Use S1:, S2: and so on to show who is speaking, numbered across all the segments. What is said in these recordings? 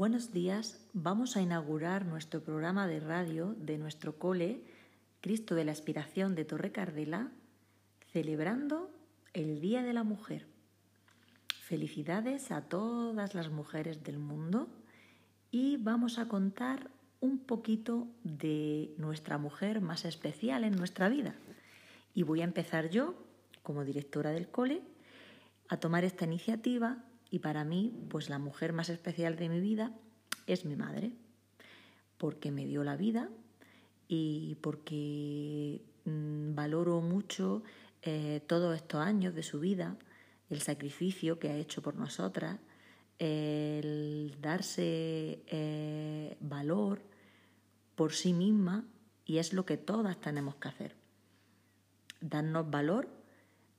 S1: Buenos días, vamos a inaugurar nuestro programa de radio de nuestro cole Cristo de la Aspiración de Torre Cardela, celebrando el Día de la Mujer. Felicidades a todas las mujeres del mundo y vamos a contar un poquito de nuestra mujer más especial en nuestra vida. Y voy a empezar yo, como directora del cole, a tomar esta iniciativa y para mí, pues la mujer más especial de mi vida es mi madre, porque me dio la vida y porque mm, valoro mucho eh, todos estos años de su vida, el sacrificio que ha hecho por nosotras, el darse eh, valor por sí misma y es lo que todas tenemos que hacer. Darnos valor,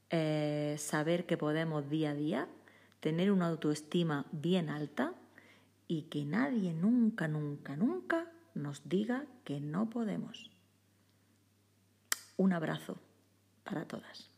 S1: eh, saber que podemos día a día tener una autoestima bien alta y que nadie nunca, nunca, nunca nos diga que no podemos. Un abrazo para todas.